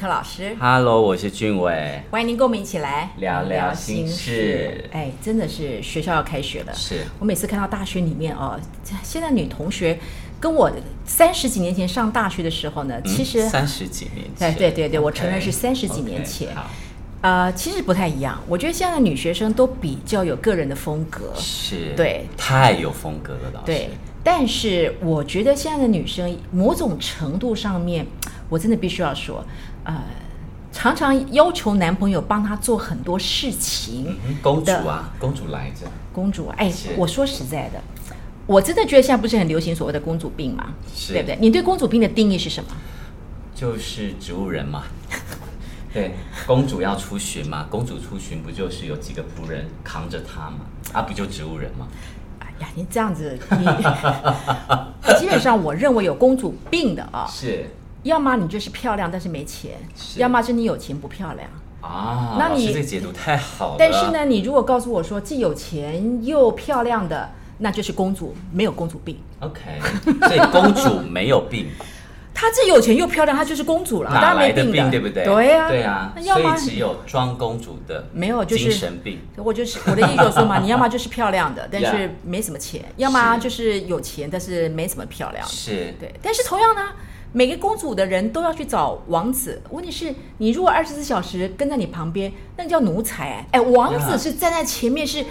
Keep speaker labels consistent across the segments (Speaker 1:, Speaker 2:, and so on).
Speaker 1: 柯老师。
Speaker 2: Hello，我是俊伟。
Speaker 1: 欢迎您跟我们一起来
Speaker 2: 聊聊心事。
Speaker 1: 哎，真的是学校要开学了。
Speaker 2: 是
Speaker 1: 我每次看到大学里面哦，现在女同学跟我三十几年前上大学的时候呢，
Speaker 2: 嗯、
Speaker 1: 其实
Speaker 2: 三十几年前。
Speaker 1: 对对对对，okay, 我承认是三十几年前。Okay, 呃，其实不太一样。我觉得现在的女学生都比较有个人的风格。
Speaker 2: 是。
Speaker 1: 对。
Speaker 2: 太有风格了，老师。
Speaker 1: 对。但是我觉得现在的女生某种程度上面，我真的必须要说，呃，常常要求男朋友帮她做很多事情。
Speaker 2: 嗯、公主啊，公主来着。
Speaker 1: 公主，哎，我说实在的，我真的觉得现在不是很流行所谓的公主病嘛？
Speaker 2: 是，
Speaker 1: 对不对？你对公主病的定义是什么？
Speaker 2: 就是植物人嘛。对，公主要出巡嘛，公主出巡不就是有几个仆人扛着她嘛？啊，不就植物人吗？
Speaker 1: 呀，你这样子，你 基本上我认为有公主病的啊，
Speaker 2: 是，
Speaker 1: 要么你就是漂亮但是没
Speaker 2: 钱，
Speaker 1: 要么是你有钱不漂亮
Speaker 2: 啊。
Speaker 1: 那你
Speaker 2: 这个解读太好了。
Speaker 1: 但是呢，你如果告诉我说既有钱又漂亮的，那就是公主，没有公主病。
Speaker 2: OK，所以公主没有病。
Speaker 1: 她既有钱又漂亮，她就是公主了，
Speaker 2: 哪来的病，对不对？
Speaker 1: 对呀、啊，
Speaker 2: 对啊，所以只有装公主的
Speaker 1: 没有，就是
Speaker 2: 精神病。
Speaker 1: 我就是我的意思就是说嘛，你要么就是漂亮的，但是没什么钱；要么就是有钱，但是没什么漂亮。
Speaker 2: 是，
Speaker 1: 对。但是同样呢，每个公主的人都要去找王子。问题是，你如果二十四小时跟在你旁边，那个叫奴才。哎，王子是站在前面，是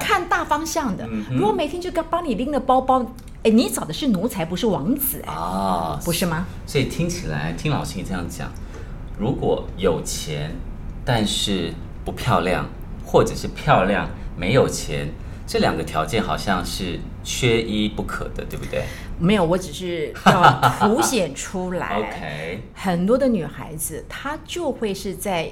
Speaker 1: 看大方向的。如果每天就跟帮你拎着包包。哎，你找的是奴才，不是王子哎，
Speaker 2: 啊，
Speaker 1: 不是吗？
Speaker 2: 所以听起来，听老师你这样讲，如果有钱但是不漂亮，或者是漂亮没有钱，这两个条件好像是缺一不可的，对不对？
Speaker 1: 没有，我只是要凸显出来。
Speaker 2: OK，
Speaker 1: 很多的女孩子她就会是在，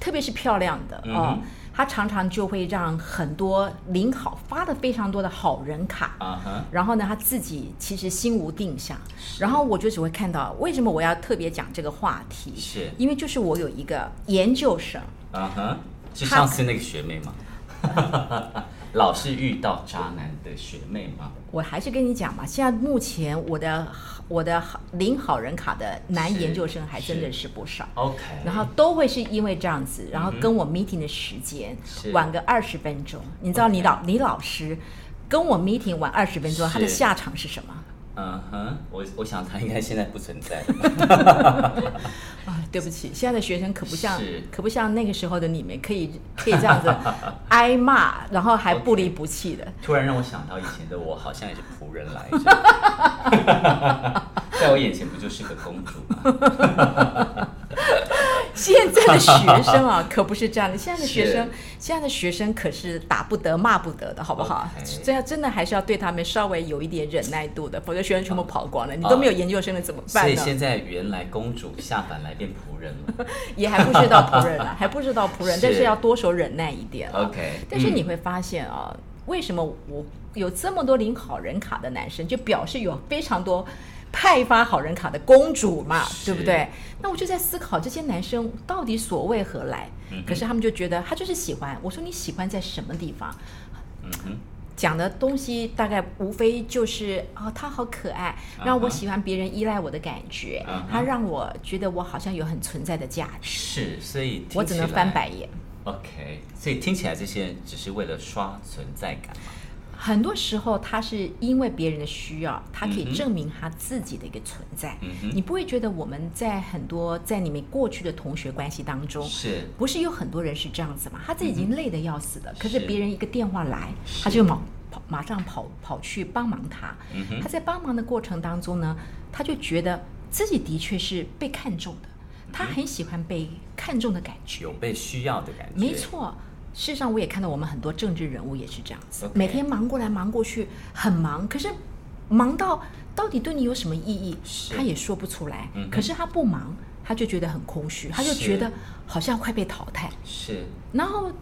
Speaker 1: 特别是漂亮的啊。嗯他常常就会让很多领好发的非常多的好人卡，uh -huh. 然后呢，她自己其实心无定向，然后我就只会看到为什么我要特别讲这个话题，
Speaker 2: 是
Speaker 1: 因为就是我有一个研究生，
Speaker 2: 啊哈，是上次那个学妹吗？老是遇到渣男的学妹吗？
Speaker 1: 我还是跟你讲嘛，现在目前我的。我的领好人卡的男研究生还真的是不少
Speaker 2: ，OK，
Speaker 1: 然后都会是因为这样子，然后跟我 meeting 的时间晚个二十分钟。你知道你老李老师跟我 meeting 晚二十分钟，他的下场是什么？
Speaker 2: 嗯哼，我我想他应该现在不存在。
Speaker 1: 啊，对不起，现在的学生可不像，可不像那个时候的你们，可以可以这样子挨骂，然后还不离不弃的。
Speaker 2: Okay. 突然让我想到以前的我，好像也是仆人来着，在我眼前不就是个公主吗？
Speaker 1: 现在的学生啊，可不是这样的。现在的学生，现在的学生可是打不得、骂不得的，好不好？这.样真的还是要对他们稍微有一点忍耐度的，否则学生全部跑光了，oh. 你都没有研究生了怎么办呢？
Speaker 2: 所以现在原来公主下凡来变仆人了，
Speaker 1: 也还不知道仆人了，还不知道仆人，但是要多手忍耐一点。
Speaker 2: OK，
Speaker 1: 但是你会发现啊、嗯，为什么我有这么多领好人卡的男生，就表示有非常多。派发好人卡的公主嘛，对不对？那我就在思考这些男生到底所为何来？嗯、可是他们就觉得他就是喜欢。我说你喜欢在什么地方？嗯，讲的东西大概无非就是哦，他好可爱，让我喜欢别人依赖我的感觉，嗯、他让我觉得我好像有很存在的价值。
Speaker 2: 是，所以
Speaker 1: 我只能翻白眼。
Speaker 2: OK，所以听起来这些人只是为了刷存在感嘛。
Speaker 1: 很多时候，他是因为别人的需要，他可以证明他自己的一个存在。
Speaker 2: 嗯、
Speaker 1: 你不会觉得我们在很多在你们过去的同学关系当中，
Speaker 2: 是
Speaker 1: 不是有很多人是这样子嘛？他自己已经累得要死了，嗯、可是别人一个电话来，他就马跑马上跑跑去帮忙他、嗯。他在帮忙的过程当中呢，他就觉得自己的确是被看重的，他很喜欢被看重的感觉，
Speaker 2: 有被需要的感觉。
Speaker 1: 没错。事实上，我也看到我们很多政治人物也是这样子.每天忙过来忙过去，很忙。可是忙到到底对你有什么意义，他也说不出来、嗯。可是他不忙，他就觉得很空虚，他就觉得好像快被淘汰。
Speaker 2: 是。
Speaker 1: 然后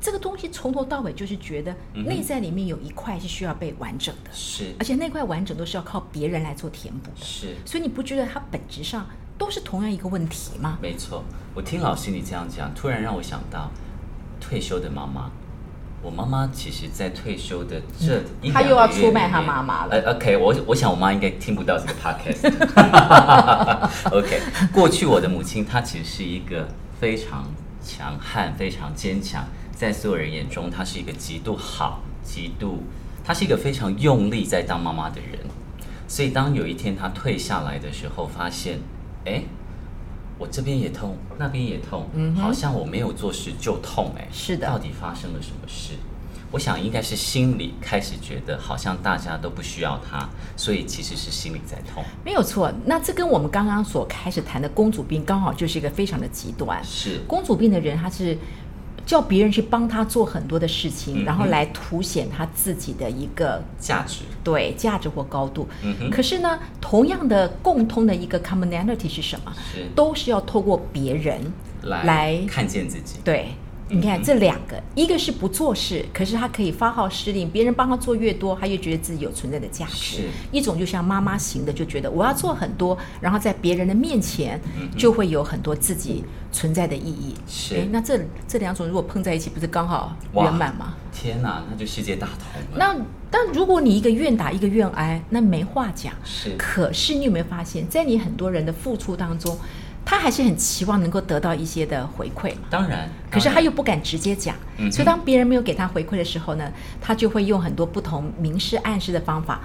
Speaker 1: 这个东西从头到尾就是觉得内在里面有一块是需要被完整的。
Speaker 2: 是。
Speaker 1: 而且那块完整都是要靠别人来做填补的。
Speaker 2: 是。
Speaker 1: 所以你不觉得它本质上都是同样一个问题吗？
Speaker 2: 没错。我听老师你这样讲，突然让我想到。退休的妈妈，我妈妈其实，在退休的这
Speaker 1: 她又要出卖她妈妈了。
Speaker 2: 呃，OK，我我想我妈应该听不到这个 podcast。OK，过去我的母亲她其实是一个非常强悍、非常坚强，在所有人眼中，她是一个极度好、极度，她是一个非常用力在当妈妈的人。所以当有一天她退下来的时候，发现，哎。我这边也痛，那边也痛，嗯，好像我没有做事就痛，哎，
Speaker 1: 是的，
Speaker 2: 到底发生了什么事？我想应该是心里开始觉得好像大家都不需要他，所以其实是心里在痛。
Speaker 1: 没有错，那这跟我们刚刚所开始谈的公主病刚好就是一个非常的极端。
Speaker 2: 是
Speaker 1: 公主病的人，他是。叫别人去帮他做很多的事情，嗯、然后来凸显他自己的一个
Speaker 2: 价值，
Speaker 1: 对价值或高度。
Speaker 2: 嗯。
Speaker 1: 可是呢，同样的共通的一个 commonality 是什么？
Speaker 2: 是
Speaker 1: 都是要透过别人来，
Speaker 2: 来看见自己。
Speaker 1: 对。你看这两个，一个是不做事，可是他可以发号施令，别人帮他做越多，他越觉得自己有存在的价值。
Speaker 2: 是
Speaker 1: 一种就像妈妈型的，就觉得我要做很多，然后在别人的面前就会有很多自己存在的意义。
Speaker 2: 是，
Speaker 1: 哎，那这这两种如果碰在一起，不是刚好圆满吗？
Speaker 2: 天哪，那就世界大同了。
Speaker 1: 那但如果你一个愿打一个愿挨，那没话讲。
Speaker 2: 是，
Speaker 1: 可是你有没有发现，在你很多人的付出当中？他还是很期望能够得到一些的回馈嘛？
Speaker 2: 当然，
Speaker 1: 可是他又不敢直接讲，嗯、所以当别人没有给他回馈的时候呢，他就会用很多不同明示暗示的方法，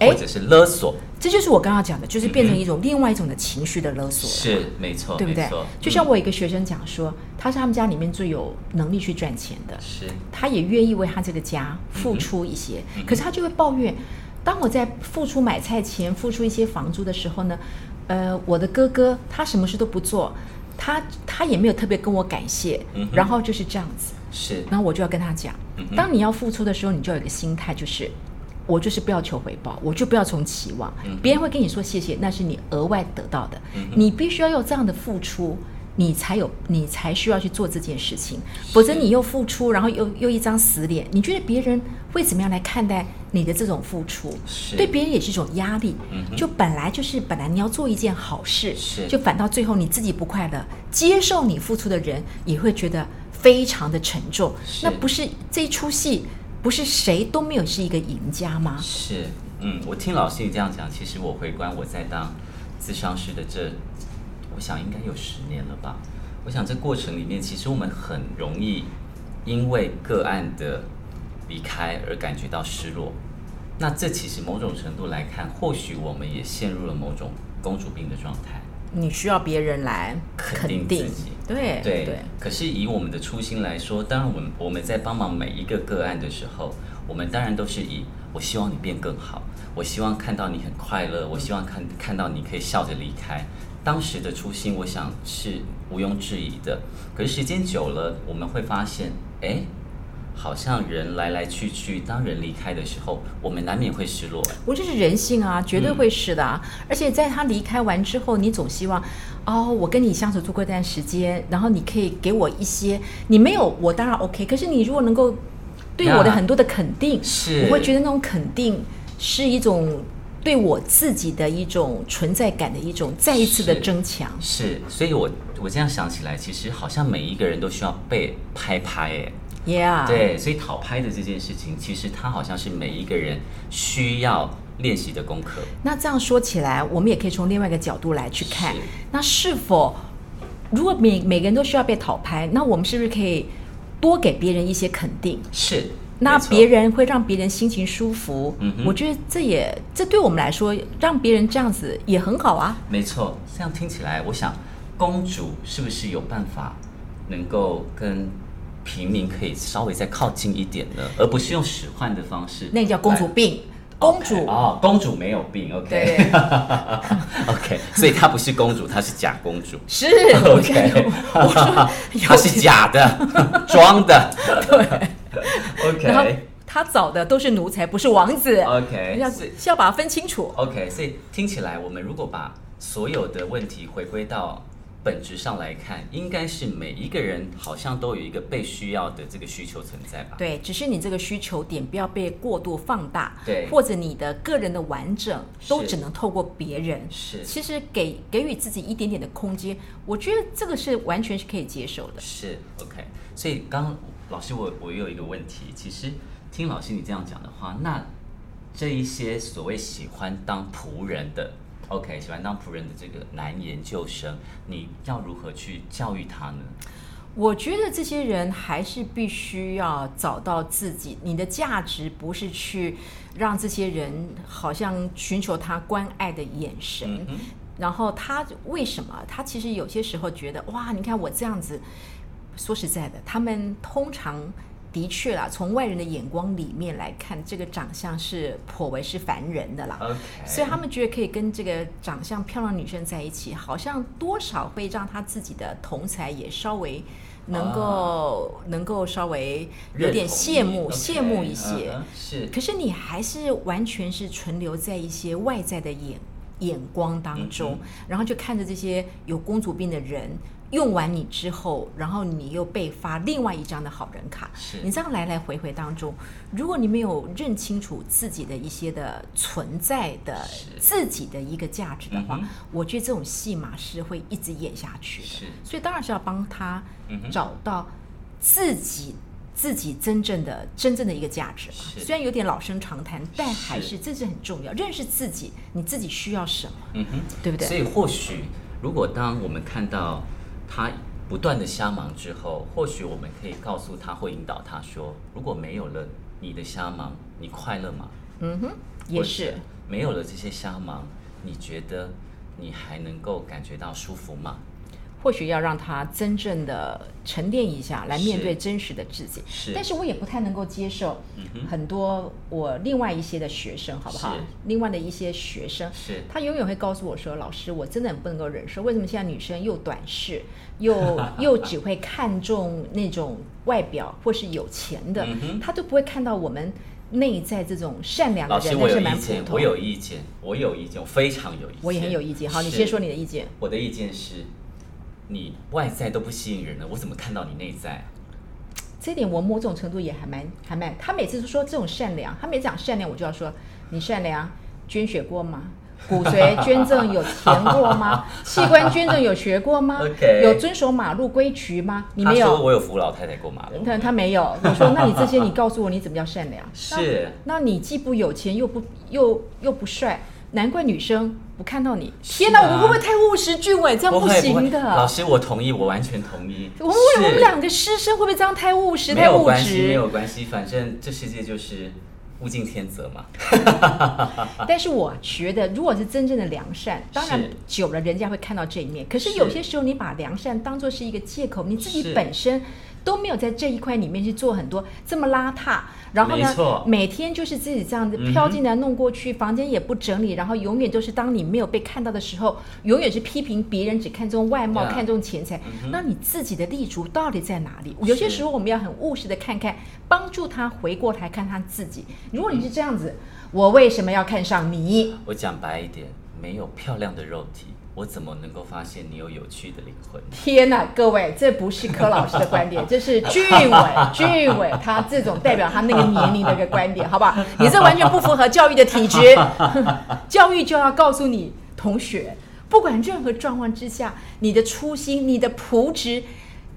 Speaker 2: 或者是勒索。
Speaker 1: 这就是我刚刚讲的，就是变成一种另外一种的情绪的勒索。
Speaker 2: 是，没错，
Speaker 1: 对不对？就像我一个学生讲说，他是他们家里面最有能力去赚钱的，
Speaker 2: 是，
Speaker 1: 他也愿意为他这个家付出一些，
Speaker 2: 嗯、
Speaker 1: 可是他就会抱怨，当我在付出买菜钱、付出一些房租的时候呢？呃，我的哥哥他什么事都不做，他他也没有特别跟我感谢，
Speaker 2: 嗯、
Speaker 1: 然后就是这样子。
Speaker 2: 是，
Speaker 1: 然后我就要跟他讲，
Speaker 2: 嗯、
Speaker 1: 当你要付出的时候，你就有一个心态，就是我就是不要求回报，我就不要从期望，
Speaker 2: 嗯、
Speaker 1: 别人会跟你说谢谢，那是你额外得到的，
Speaker 2: 嗯、
Speaker 1: 你必须要有这样的付出。你才有，你才需要去做这件事情，否则你又付出，然后又又一张死脸，你觉得别人会怎么样来看待你的这种付出？
Speaker 2: 是
Speaker 1: 对别人也是一种压力。
Speaker 2: 嗯、
Speaker 1: 就本来就是本来你要做一件好事，
Speaker 2: 是
Speaker 1: 就反倒最后你自己不快乐，接受你付出的人也会觉得非常的沉重。那不是这一出戏，不是谁都没有是一个赢家吗？
Speaker 2: 是，嗯，我听老师你这样讲，其实我回观我在当咨商师的这。我想应该有十年了吧。我想这过程里面，其实我们很容易因为个案的离开而感觉到失落。那这其实某种程度来看，或许我们也陷入了某种公主病的状态。
Speaker 1: 你需要别人来肯定，
Speaker 2: 自己，
Speaker 1: 对对。
Speaker 2: 对。可是以我们的初心来说，当然我们我们在帮忙每一个个案的时候，我们当然都是以我希望你变更好，我希望看到你很快乐，我希望看看到你可以笑着离开。当时的初心，我想是毋庸置疑的。可是时间久了，我们会发现，哎，好像人来来去去，当人离开的时候，我们难免会失落。
Speaker 1: 我这是人性啊，绝对会是的啊。嗯、而且在他离开完之后，你总希望，哦，我跟你相处度过一段时间，然后你可以给我一些，你没有我当然 OK。可是你如果能够对我的很多的肯定，
Speaker 2: 是，
Speaker 1: 我会觉得那种肯定是一种。对我自己的一种存在感的一种再一次的增强，
Speaker 2: 是，是，所以我我这样想起来，其实好像每一个人都需要被拍拍，哎
Speaker 1: ，Yeah，
Speaker 2: 对，所以讨拍的这件事情，其实它好像是每一个人需要练习的功课。
Speaker 1: 那这样说起来，我们也可以从另外一个角度来去看，
Speaker 2: 是
Speaker 1: 那是否如果每每个人都需要被讨拍，那我们是不是可以多给别人一些肯定？
Speaker 2: 是。
Speaker 1: 那别人会让别人心情舒服，我觉得这也这对我们来说，让别人这样子也很好啊。
Speaker 2: 没错，这样听起来，我想公主是不是有办法能够跟平民可以稍微再靠近一点呢？而不是用使唤的方式。
Speaker 1: 那叫公主病，公主
Speaker 2: 哦，公主没有病，OK，
Speaker 1: 对，
Speaker 2: OK，所以她不是公主，她是假公主，
Speaker 1: 是
Speaker 2: OK，她是假的，装的，
Speaker 1: 对。
Speaker 2: OK，
Speaker 1: 然后他找的都是奴才，不是王子。
Speaker 2: OK，
Speaker 1: 要是要把它分清楚。
Speaker 2: OK，所以听起来，我们如果把所有的问题回归到本质上来看，应该是每一个人好像都有一个被需要的这个需求存在吧？
Speaker 1: 对，只是你这个需求点不要被过度放大，
Speaker 2: 对，
Speaker 1: 或者你的个人的完整都只能透过别人。
Speaker 2: 是，
Speaker 1: 其实给给予自己一点点的空间，我觉得这个是完全是可以接受的。
Speaker 2: 是 OK，所以刚。老师，我我有一个问题，其实听老师你这样讲的话，那这一些所谓喜欢当仆人的，OK，喜欢当仆人的这个男研究生，你要如何去教育他呢？
Speaker 1: 我觉得这些人还是必须要找到自己，你的价值不是去让这些人好像寻求他关爱的眼神，嗯、然后他为什么？他其实有些时候觉得哇，你看我这样子，说实在的，他们通常。的确啦，从外人的眼光里面来看，这个长相是颇为是凡人的啦。所以他们觉得可以跟这个长相漂亮女生在一起，好像多少会让他自己的同才也稍微能够、uh, 能够稍微有点羡慕羡慕一些。Uh, 是，可是你还是完全是存留在一些外在的眼眼光当中，嗯、然后就看着这些有公主病的人。用完你之后，然后你又被发另外一张的好人卡。是你这样来来回回当中，如果你没有认清楚自己的一些的存在的自己的一个价值的话，嗯、我觉得这种戏码是会一直演下去的。是所以当然是要帮他找到自己、嗯、自己真正的真正的一个价值嘛。虽然有点老生常谈，但还是这是很重要。认识自己，你自己需要什么？嗯哼，对不对？
Speaker 2: 所以或许如果当我们看到。他不断的瞎忙之后，或许我们可以告诉他，或引导他说：“如果没有了你的瞎忙，你快乐吗？”
Speaker 1: 嗯哼，也是。
Speaker 2: 没有了这些瞎忙，你觉得你还能够感觉到舒服吗？
Speaker 1: 或许要让他真正的沉淀一下，来面对真实的自己。是，但是我也不太能够接受很多我另外一些的学生，好不好？另外的一些学生，是，他永远会告诉我说：“老师，我真的很不能够忍受，为什么现在女生又短视，又 又只会看重那种外表或是有钱的，他都不会看到我们内在这种善良的人。”
Speaker 2: 老师，我有意见，我有意见，我有意见，我非常有意见，
Speaker 1: 我也很有意见。好，你先说你的意见。
Speaker 2: 我的意见是。你外在都不吸引人了，我怎么看到你内在啊？
Speaker 1: 这点我某种程度也还蛮还蛮。他每次都说这种善良，他每次讲善良，我就要说你善良，捐血过吗？骨髓 捐赠有填过吗？器官捐赠有学过吗？Okay. 有遵守马路规矩吗？你没有。
Speaker 2: 我有扶老太太过马路。
Speaker 1: 他他没有。我说那你这些你告诉我你怎么叫善良？
Speaker 2: 是
Speaker 1: 那。那你既不有钱又不又又不帅。难怪女生不看到你。天哪，啊、我们会不会太务实俊伟？这样不行的。
Speaker 2: 老师，我同意，我完全同意。
Speaker 1: 我们我们两个师生会不会这样太务实、太务实？
Speaker 2: 没有关系，没有关系，反正这世界就是物竞天择嘛。
Speaker 1: 但是我觉得，如果是真正的良善，当然久了人家会看到这一面。可是有些时候，你把良善当做是一个借口，你自己本身。都没有在这一块里面去做很多这么邋遢，然后呢，每天就是自己这样子飘进来弄过去，嗯、房间也不整理，然后永远都是当你没有被看到的时候，永远是批评别人只看重外貌.看重钱财。嗯、那你自己的立足到底在哪里？有些时候我们要很务实的看看，帮助他回过来看他自己。如果你是这样子，嗯、我为什么要看上你？
Speaker 2: 我讲白一点，没有漂亮的肉体。我怎么能够发现你有有趣的灵魂？
Speaker 1: 天哪，各位，这不是柯老师的观点，这是俊伟，俊伟他这种代表他那个年龄的一个观点，好不好？你这完全不符合教育的体质。教育就要告诉你，同学，不管任何状况之下，你的初心、你的朴质，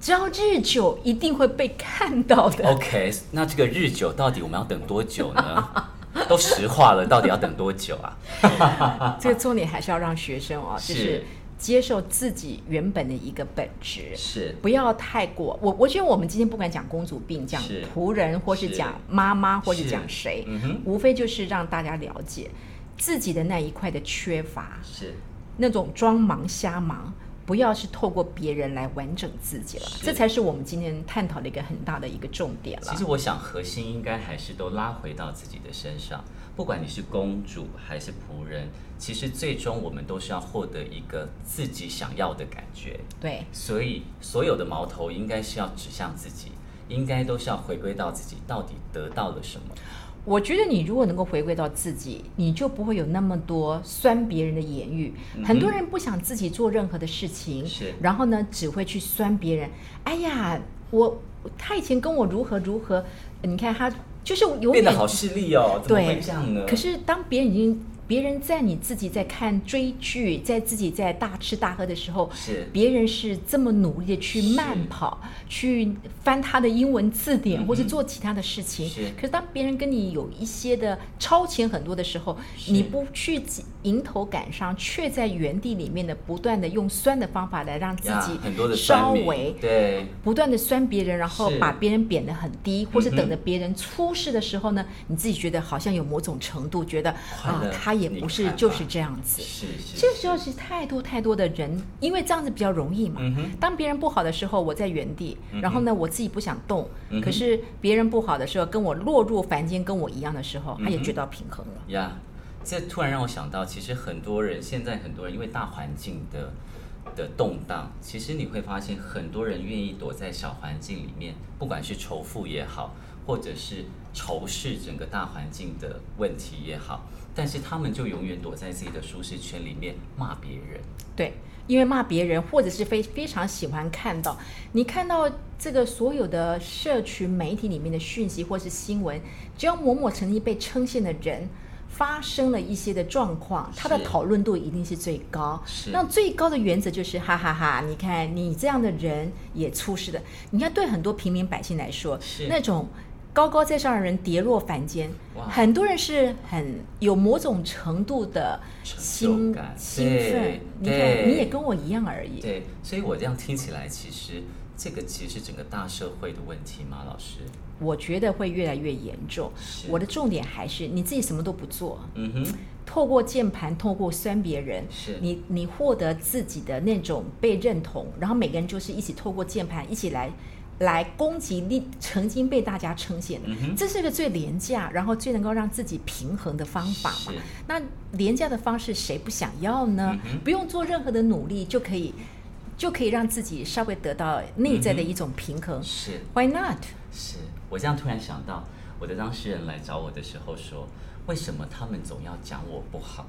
Speaker 1: 只要日久，一定会被看到的。
Speaker 2: OK，那这个日久到底我们要等多久呢？都石化了，到底要等多久啊？
Speaker 1: 这个重点还是要让学生哦，就是接受自己原本的一个本质，是不要太过。我我觉得我们今天不管讲公主病，讲仆人，或是讲妈妈，或是讲谁，嗯、无非就是让大家了解自己的那一块的缺乏，是那种装忙瞎忙。不要是透过别人来完整自己了，这才是我们今天探讨的一个很大的一个重点了。
Speaker 2: 其实我想核心应该还是都拉回到自己的身上，不管你是公主还是仆人，其实最终我们都是要获得一个自己想要的感觉。
Speaker 1: 对，
Speaker 2: 所以所有的矛头应该是要指向自己，应该都是要回归到自己到底得到了什么。
Speaker 1: 我觉得你如果能够回归到自己，你就不会有那么多酸别人的言语。嗯、很多人不想自己做任何的事情，是，然后呢，只会去酸别人。哎呀，我他以前跟我如何如何，你看他就是有点
Speaker 2: 变得好势利哦，怎么会这样呢？
Speaker 1: 可是当别人已经。别别人在你自己在看追剧，在自己在大吃大喝的时候，
Speaker 2: 是。
Speaker 1: 别人是这么努力的去慢跑，去翻他的英文字典，
Speaker 2: 嗯、
Speaker 1: 或是做其他的事情。
Speaker 2: 是。
Speaker 1: 可是当别人跟你有一些的超前很多的时候，你不去迎头赶上，却在原地里面的不断的用酸的方法来让自己稍微
Speaker 2: 对
Speaker 1: 不断的酸别人，然后把别人贬得很低，或是等着别人出事的时候呢，你自己觉得好像有某种程度觉得啊，他也不是就是这样子。
Speaker 2: 是是。
Speaker 1: 这个时候是太多太多的人，因为这样子比较容易嘛。
Speaker 2: 嗯、
Speaker 1: 当别人不好的时候，我在原地，
Speaker 2: 嗯、
Speaker 1: 然后呢，我自己不想动。
Speaker 2: 嗯、
Speaker 1: 可是别人不好的时候，跟我落入凡间，跟我一样的时候，他也觉得平衡了。
Speaker 2: 这突然让我想到，其实很多人现在很多人因为大环境的的动荡，其实你会发现很多人愿意躲在小环境里面，不管是仇富也好，或者是仇视整个大环境的问题也好。但是他们就永远躲在自己的舒适圈里面骂别人，
Speaker 1: 对，因为骂别人，或者是非非常喜欢看到你看到这个所有的社群媒体里面的讯息或是新闻，只要某某曾经被称羡的人发生了一些的状况，他的讨论度一定是最高。
Speaker 2: 是，
Speaker 1: 那最高的原则就是哈哈哈哈！你看你这样的人也出事的，你看对很多平民百姓来说，
Speaker 2: 是
Speaker 1: 那种。高高在上的人跌落凡间，很多人是很有某种程度的兴
Speaker 2: 感
Speaker 1: 兴奋。你看，你也跟我一样而已。
Speaker 2: 对，所以我这样听起来，其实这个其实是整个大社会的问题吗？老师，
Speaker 1: 我觉得会越来越严重。我的重点还是你自己什么都不做，
Speaker 2: 嗯哼，
Speaker 1: 透过键盘，透过酸别人，
Speaker 2: 是
Speaker 1: 你你获得自己的那种被认同，然后每个人就是一起透过键盘一起来。来攻击你曾经被大家称羡的，
Speaker 2: 嗯，
Speaker 1: 这是个最廉价，然后最能够让自己平衡的方法嘛。那廉价的方式谁不想要呢？
Speaker 2: 嗯？
Speaker 1: 不用做任何的努力就可以，就可以让自己稍微得到内在的一种平衡。
Speaker 2: 嗯、是
Speaker 1: ，Why not？
Speaker 2: 是我这样突然想到，我的当事人来找我的时候说，为什么他们总要讲我不好？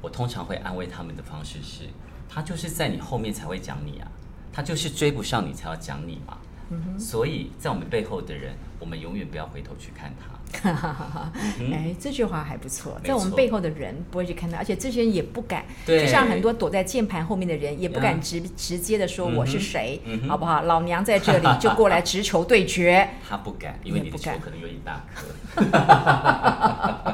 Speaker 2: 我通常会安慰他们的方式是，他就是在你后面才会讲你啊，他就是追不上你才要讲你嘛。
Speaker 1: 嗯、
Speaker 2: 所以在我们背后的人，我们永远不要回头去看他。
Speaker 1: 哎，这句话还不错。在我们背后的人不会去看他，而且这些人也不敢。
Speaker 2: 对，
Speaker 1: 就像很多躲在键盘后面的人，也不敢直直接的说我是谁，
Speaker 2: 嗯、
Speaker 1: 好不好？老娘在这里，就过来直球对决。
Speaker 2: 他不敢，因为你的球可能有一大颗。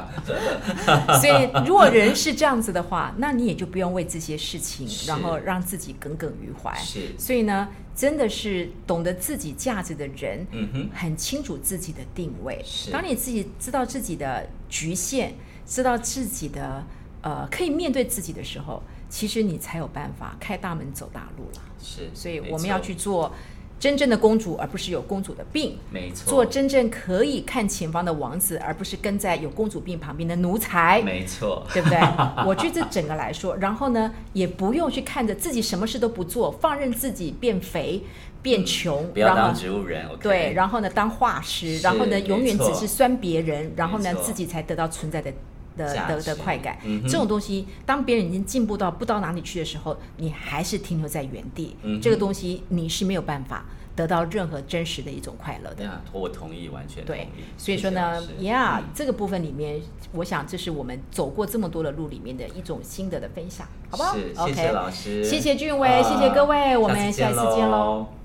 Speaker 1: 所以，如果人是这样子的话，那你也就不用为这些事情，然后让自己耿耿于怀。
Speaker 2: 是。
Speaker 1: 所以呢，真的是懂得自己价值的人，
Speaker 2: 嗯哼，
Speaker 1: 很清楚自己的定位。
Speaker 2: 是。当
Speaker 1: 你自己知道自己的局限，知道自己的呃可以面对自己的时候，其实你才有办法开大门走大路了。
Speaker 2: 是。
Speaker 1: 所以我们要去做。真正的公主，而不是有公主的病。
Speaker 2: 没错，
Speaker 1: 做真正可以看前方的王子，而不是跟在有公主病旁边的奴才。
Speaker 2: 没错，
Speaker 1: 对不对？我觉得这整个来说，然后呢，也不用去看着自己什么事都不做，放任自己变肥、变穷，
Speaker 2: 嗯、不要当植物人。
Speaker 1: Okay、对，然后呢，当画师，然后呢，永远只是酸别人，然后呢，自己才得到存在的。的的的快感、嗯，这种东西，当别人已经进步到不知道哪里去的时候，你还是停留在原地。嗯、这个东西你是没有办法得到任何真实的一种快乐的。
Speaker 2: 呀，我同意，完全
Speaker 1: 同意。对，所以说呢，呀、yeah, 嗯，这个部分里面，我想这是我们走过这么多的路里面的一种心得的分享，好不好？
Speaker 2: 是，谢谢老师，
Speaker 1: 谢谢俊伟，谢谢各位，我们下次见喽。